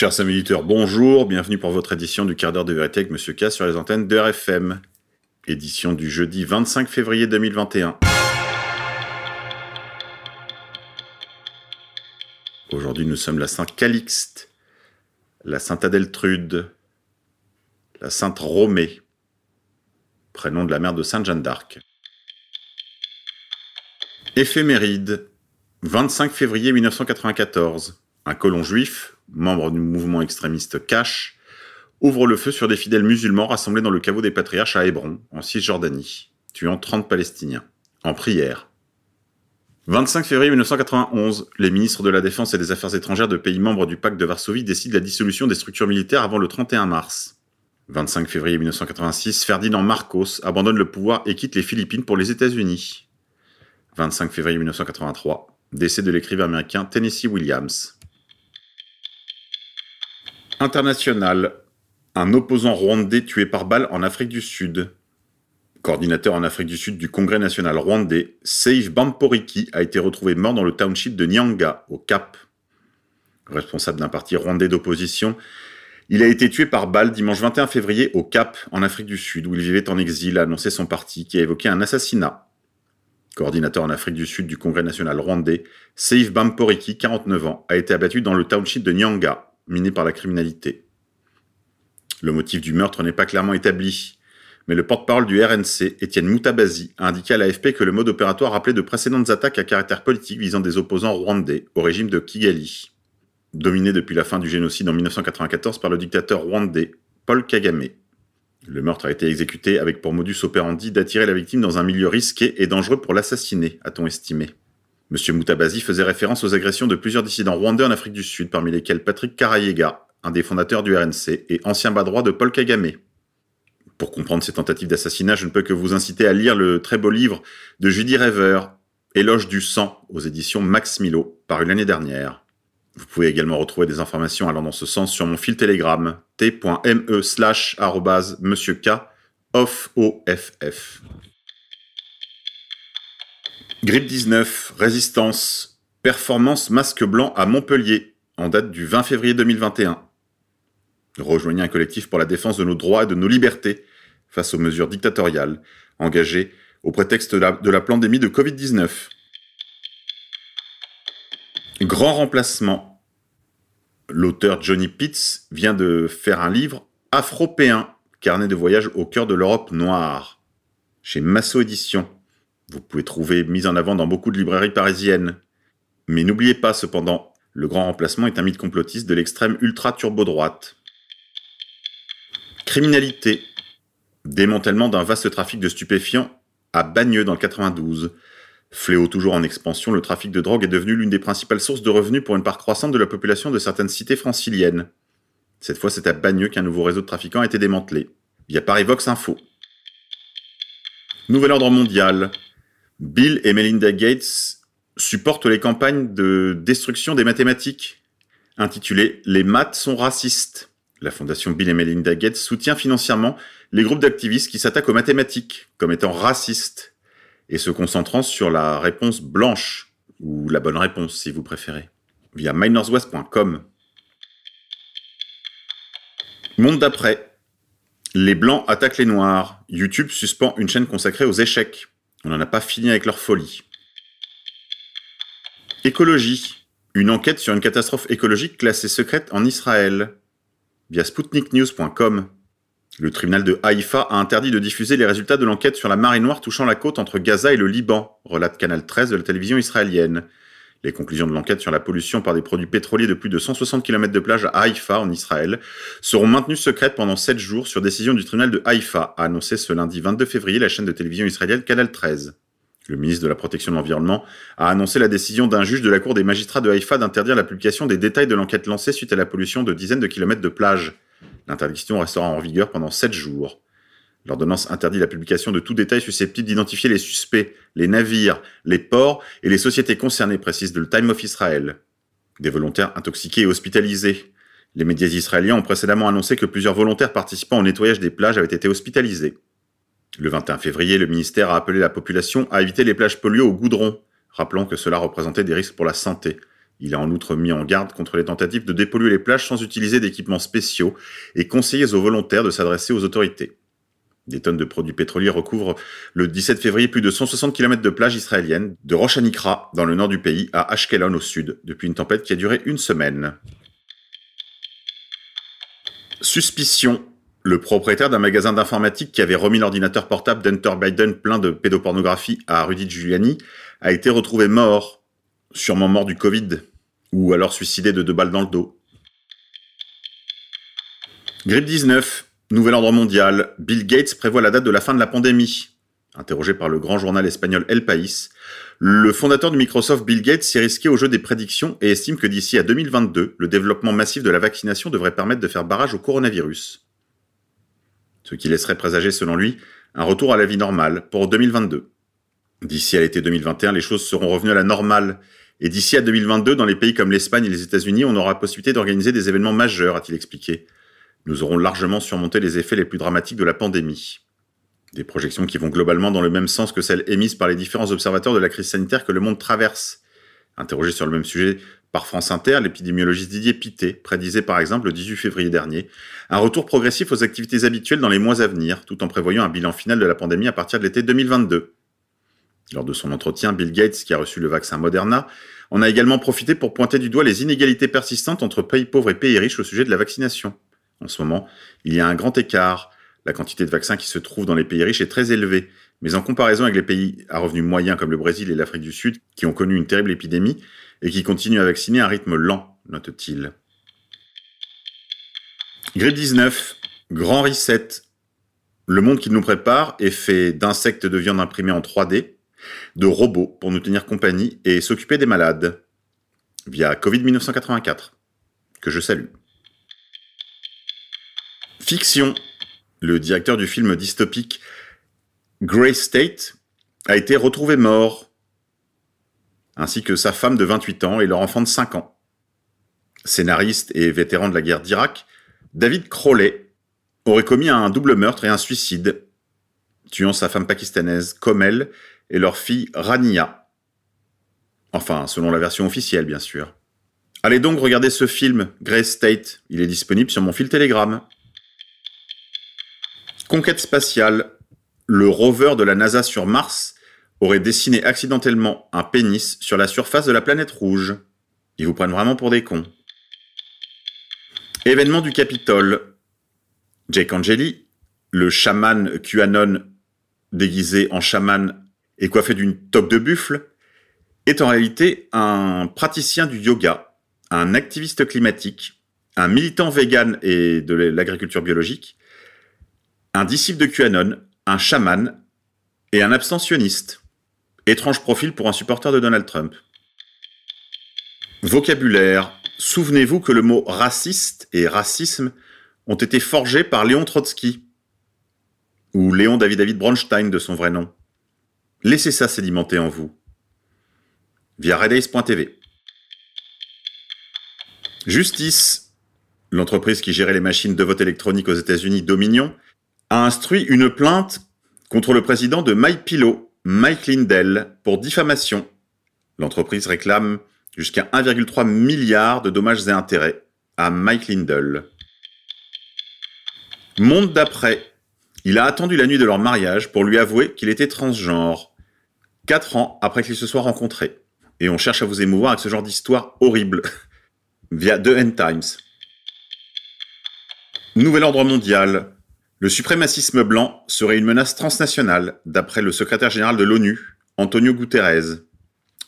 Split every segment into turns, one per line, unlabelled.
Chers auditeurs, bonjour, bienvenue pour votre édition du quart d'heure de vérité avec Monsieur K sur les antennes de RFM. Édition du jeudi 25 février 2021. Aujourd'hui, nous sommes la Sainte Calixte, la Sainte Adeltrude, la Sainte Romée, prénom de la mère de Sainte Jeanne d'Arc. Éphéméride, 25 février 1994. Un colon juif, membre du mouvement extrémiste Cash, ouvre le feu sur des fidèles musulmans rassemblés dans le caveau des patriarches à Hébron, en Cisjordanie, tuant 30 Palestiniens, en prière. 25 février 1991, les ministres de la Défense et des Affaires étrangères de pays membres du pacte de Varsovie décident la dissolution des structures militaires avant le 31 mars. 25 février 1986, Ferdinand Marcos abandonne le pouvoir et quitte les Philippines pour les États-Unis. 25 février 1983, décès de l'écrivain américain Tennessee Williams. International, un opposant rwandais tué par balle en Afrique du Sud. Coordinateur en Afrique du Sud du Congrès national rwandais, Seif Bamporiki a été retrouvé mort dans le township de Nyanga, au Cap. Responsable d'un parti rwandais d'opposition, il a été tué par balle dimanche 21 février au Cap, en Afrique du Sud, où il vivait en exil, a annoncé son parti, qui a évoqué un assassinat. Coordinateur en Afrique du Sud du Congrès national rwandais, Seif Bamporiki, 49 ans, a été abattu dans le township de Nyanga, miné par la criminalité. Le motif du meurtre n'est pas clairement établi, mais le porte-parole du RNC, Étienne Moutabazi, a indiqué à l'AFP que le mode opératoire rappelait de précédentes attaques à caractère politique visant des opposants rwandais au régime de Kigali, dominé depuis la fin du génocide en 1994 par le dictateur rwandais Paul Kagame. Le meurtre a été exécuté avec pour modus operandi d'attirer la victime dans un milieu risqué et dangereux pour l'assassiner, a-t-on estimé. M. Moutabazi faisait référence aux agressions de plusieurs dissidents rwandais en Afrique du Sud, parmi lesquels Patrick Karayega, un des fondateurs du RNC et ancien bas droit de Paul Kagame. Pour comprendre ces tentatives d'assassinat, je ne peux que vous inciter à lire le très beau livre de Judy Rever, Éloge du sang, aux éditions Max Milo, paru l'année dernière. Vous pouvez également retrouver des informations allant dans ce sens sur mon fil Telegram, t.me slash monsieur K, off, O-F-F. Grippe 19, résistance, performance masque blanc à Montpellier, en date du 20 février 2021. Rejoignez un collectif pour la défense de nos droits et de nos libertés face aux mesures dictatoriales engagées au prétexte de la, de la pandémie de Covid-19. Grand remplacement. L'auteur Johnny Pitts vient de faire un livre Afropéen, carnet de voyage au cœur de l'Europe noire, chez Masso Éditions. Vous pouvez trouver mise en avant dans beaucoup de librairies parisiennes. Mais n'oubliez pas cependant, le grand remplacement est un mythe complotiste de l'extrême ultra-turbo-droite. Criminalité. Démantèlement d'un vaste trafic de stupéfiants à Bagneux dans le 92. Fléau toujours en expansion, le trafic de drogue est devenu l'une des principales sources de revenus pour une part croissante de la population de certaines cités franciliennes. Cette fois, c'est à Bagneux qu'un nouveau réseau de trafiquants a été démantelé, via Parivox Info. Nouvel ordre mondial. Bill et Melinda Gates supportent les campagnes de destruction des mathématiques, intitulées Les maths sont racistes. La fondation Bill et Melinda Gates soutient financièrement les groupes d'activistes qui s'attaquent aux mathématiques comme étant racistes et se concentrant sur la réponse blanche, ou la bonne réponse si vous préférez, via mynorthwest.com. Monde d'après. Les blancs attaquent les noirs. YouTube suspend une chaîne consacrée aux échecs. On n'en a pas fini avec leur folie. Écologie. Une enquête sur une catastrophe écologique classée secrète en Israël. Via sputniknews.com. Le tribunal de Haïfa a interdit de diffuser les résultats de l'enquête sur la marée noire touchant la côte entre Gaza et le Liban, relate Canal 13 de la télévision israélienne. Les conclusions de l'enquête sur la pollution par des produits pétroliers de plus de 160 km de plage à Haïfa, en Israël, seront maintenues secrètes pendant 7 jours sur décision du tribunal de Haïfa, a annoncé ce lundi 22 février la chaîne de télévision israélienne Canal 13. Le ministre de la Protection de l'Environnement a annoncé la décision d'un juge de la Cour des magistrats de Haïfa d'interdire la publication des détails de l'enquête lancée suite à la pollution de dizaines de kilomètres de plage. L'interdiction restera en vigueur pendant 7 jours. L'ordonnance interdit la publication de tout détail susceptible d'identifier les suspects, les navires, les ports et les sociétés concernées, précise le Time of Israel. Des volontaires intoxiqués et hospitalisés. Les médias israéliens ont précédemment annoncé que plusieurs volontaires participant au nettoyage des plages avaient été hospitalisés. Le 21 février, le ministère a appelé la population à éviter les plages polluées au goudron, rappelant que cela représentait des risques pour la santé, Il a en outre mis en garde contre les tentatives de dépolluer les plages sans utiliser d'équipements spéciaux et conseillé aux volontaires de s'adresser aux autorités. Des tonnes de produits pétroliers recouvrent le 17 février plus de 160 km de plages israéliennes, de Rosh Hanikra dans le nord du pays à Ashkelon au sud, depuis une tempête qui a duré une semaine. Suspicion. Le propriétaire d'un magasin d'informatique qui avait remis l'ordinateur portable d'Hunter Biden plein de pédopornographie à Rudy Giuliani a été retrouvé mort, sûrement mort du Covid, ou alors suicidé de deux balles dans le dos. Grippe 19. Nouvel ordre mondial. Bill Gates prévoit la date de la fin de la pandémie. Interrogé par le grand journal espagnol El País, le fondateur de Microsoft Bill Gates s'est risqué au jeu des prédictions et estime que d'ici à 2022, le développement massif de la vaccination devrait permettre de faire barrage au coronavirus. Ce qui laisserait présager, selon lui, un retour à la vie normale pour 2022. D'ici à l'été 2021, les choses seront revenues à la normale. Et d'ici à 2022, dans les pays comme l'Espagne et les États-Unis, on aura la possibilité d'organiser des événements majeurs, a-t-il expliqué nous aurons largement surmonté les effets les plus dramatiques de la pandémie. Des projections qui vont globalement dans le même sens que celles émises par les différents observateurs de la crise sanitaire que le monde traverse. Interrogé sur le même sujet par France Inter, l'épidémiologiste Didier Pité prédisait par exemple le 18 février dernier un retour progressif aux activités habituelles dans les mois à venir, tout en prévoyant un bilan final de la pandémie à partir de l'été 2022. Lors de son entretien, Bill Gates, qui a reçu le vaccin Moderna, en a également profité pour pointer du doigt les inégalités persistantes entre pays pauvres et pays riches au sujet de la vaccination en ce moment, il y a un grand écart. La quantité de vaccins qui se trouve dans les pays riches est très élevée, mais en comparaison avec les pays à revenus moyens comme le Brésil et l'Afrique du Sud, qui ont connu une terrible épidémie et qui continuent à vacciner à un rythme lent, note-t-il. Grippe 19, grand reset. Le monde qui nous prépare est fait d'insectes de viande imprimés en 3D, de robots pour nous tenir compagnie et s'occuper des malades, via Covid 1984, que je salue. Fiction. Le directeur du film dystopique Grey State a été retrouvé mort, ainsi que sa femme de 28 ans et leur enfant de 5 ans. Scénariste et vétéran de la guerre d'Irak, David Crowley aurait commis un double meurtre et un suicide, tuant sa femme pakistanaise Komel et leur fille Rania. Enfin, selon la version officielle, bien sûr. Allez donc regarder ce film, Grey State. Il est disponible sur mon fil Telegram. Conquête spatiale. Le rover de la NASA sur Mars aurait dessiné accidentellement un pénis sur la surface de la planète rouge. Ils vous prennent vraiment pour des cons. Événement du Capitole. Jake Angeli, le chaman QAnon déguisé en chaman et coiffé d'une toque de buffle, est en réalité un praticien du yoga, un activiste climatique, un militant vegan et de l'agriculture biologique, un disciple de QAnon, un chaman et un abstentionniste. Étrange profil pour un supporter de Donald Trump. Vocabulaire. Souvenez-vous que le mot raciste et racisme ont été forgés par Léon Trotsky, ou Léon David David Bronstein de son vrai nom. Laissez ça sédimenter en vous. Via redays.tv. Justice. L'entreprise qui gérait les machines de vote électronique aux États-Unis, Dominion, a instruit une plainte contre le président de MyPillow, Mike Lindell, pour diffamation. L'entreprise réclame jusqu'à 1,3 milliard de dommages et intérêts à Mike Lindell. Monde d'après. Il a attendu la nuit de leur mariage pour lui avouer qu'il était transgenre. Quatre ans après qu'ils se soient rencontrés. Et on cherche à vous émouvoir avec ce genre d'histoire horrible. Via The End Times. Nouvel ordre mondial. Le suprémacisme blanc serait une menace transnationale, d'après le secrétaire général de l'ONU, Antonio Guterres.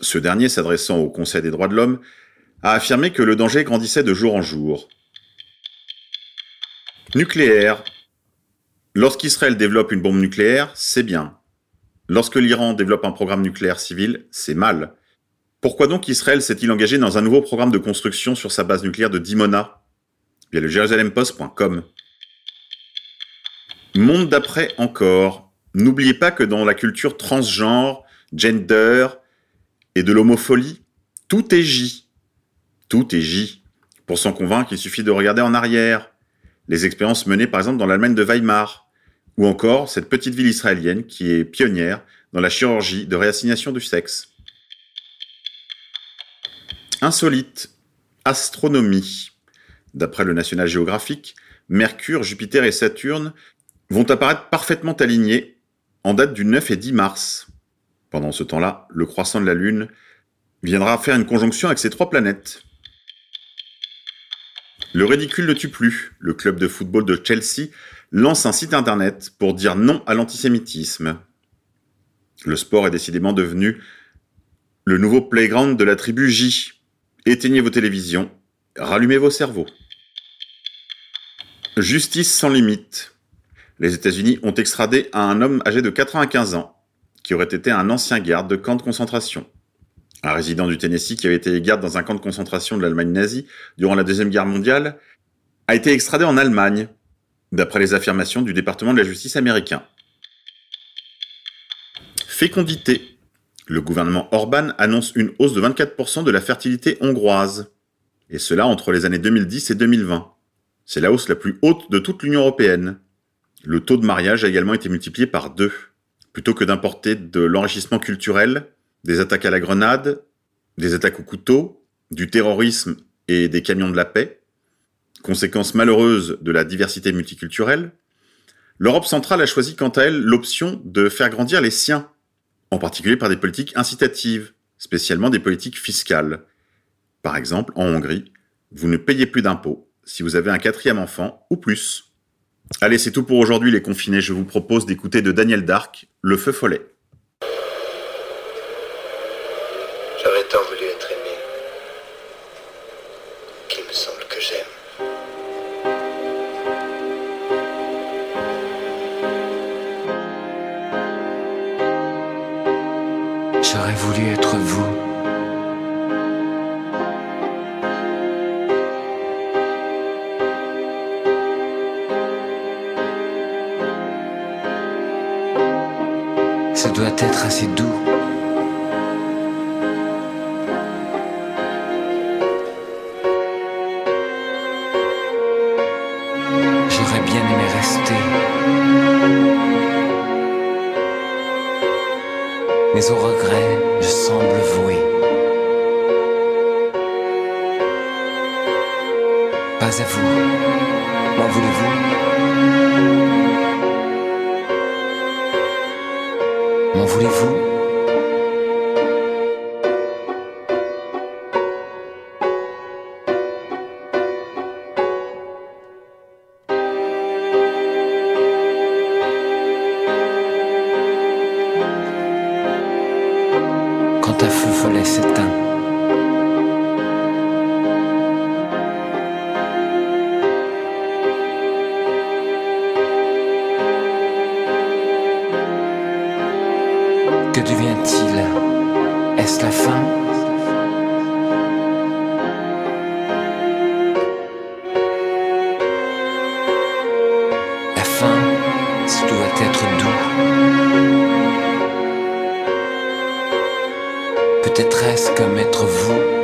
Ce dernier, s'adressant au Conseil des droits de l'homme, a affirmé que le danger grandissait de jour en jour. Nucléaire. Lorsqu'Israël développe une bombe nucléaire, c'est bien. Lorsque l'Iran développe un programme nucléaire civil, c'est mal. Pourquoi donc Israël s'est-il engagé dans un nouveau programme de construction sur sa base nucléaire de Dimona? Via le. Monde d'après encore. N'oubliez pas que dans la culture transgenre, gender et de l'homopholie, tout est J. Tout est J. Pour s'en convaincre, il suffit de regarder en arrière. Les expériences menées par exemple dans l'Allemagne de Weimar, ou encore cette petite ville israélienne qui est pionnière dans la chirurgie de réassignation du sexe. Insolite. Astronomie. D'après le National Geographic, Mercure, Jupiter et Saturne vont apparaître parfaitement alignés en date du 9 et 10 mars. Pendant ce temps-là, le croissant de la Lune viendra faire une conjonction avec ces trois planètes. Le ridicule ne tue plus. Le club de football de Chelsea lance un site internet pour dire non à l'antisémitisme. Le sport est décidément devenu le nouveau playground de la tribu J. Éteignez vos télévisions, rallumez vos cerveaux. Justice sans limite. Les États-Unis ont extradé un homme âgé de 95 ans, qui aurait été un ancien garde de camp de concentration. Un résident du Tennessee qui avait été garde dans un camp de concentration de l'Allemagne nazie durant la Deuxième Guerre mondiale a été extradé en Allemagne, d'après les affirmations du département de la justice américain. Fécondité. Le gouvernement Orban annonce une hausse de 24% de la fertilité hongroise, et cela entre les années 2010 et 2020. C'est la hausse la plus haute de toute l'Union européenne. Le taux de mariage a également été multiplié par deux. Plutôt que d'importer de l'enrichissement culturel, des attaques à la grenade, des attaques au couteau, du terrorisme et des camions de la paix, conséquence malheureuse de la diversité multiculturelle, l'Europe centrale a choisi quant à elle l'option de faire grandir les siens, en particulier par des politiques incitatives, spécialement des politiques fiscales. Par exemple, en Hongrie, vous ne payez plus d'impôts si vous avez un quatrième enfant ou plus. Allez, c'est tout pour aujourd'hui les confinés. Je vous propose d'écouter de Daniel Dark, Le Feu Follet.
J'aurais tant voulu être aimé. Qu'il me semble que j'aime.
J'aurais voulu être vous. Bien aimé rester. Mais au regret, je semble voué. Pas à vous. M'en voulez-vous? M'en voulez-vous? Follet s'éteint Que devient-il? Est-ce la fin? La fin, ça doit être doux. Peut-être est-ce comme être vous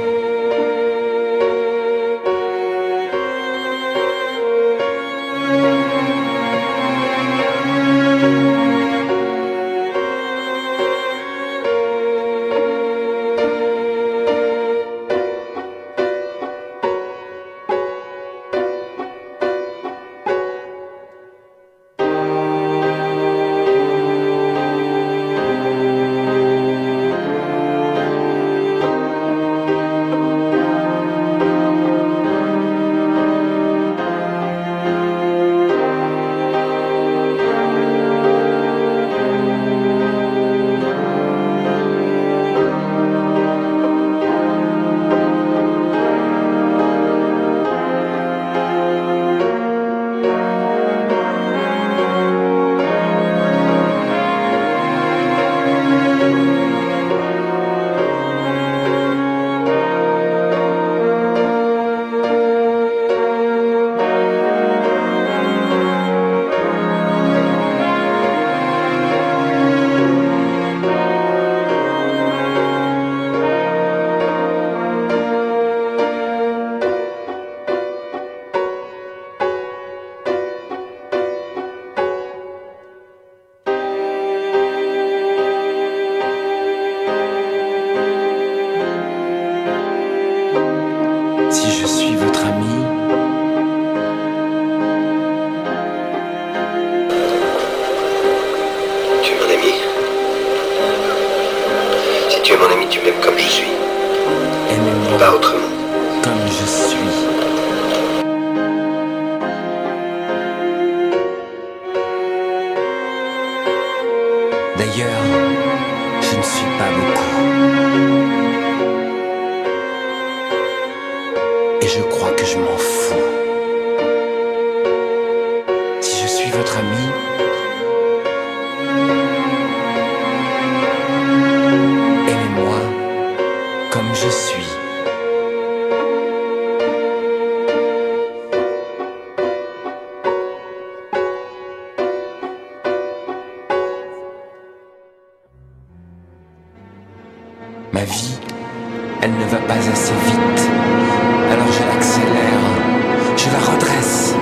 je m'en fous. Si je suis votre ami, aimez-moi comme je suis. Ma vie, elle ne va pas assez vite. Alors je l'accélère, je la redresse,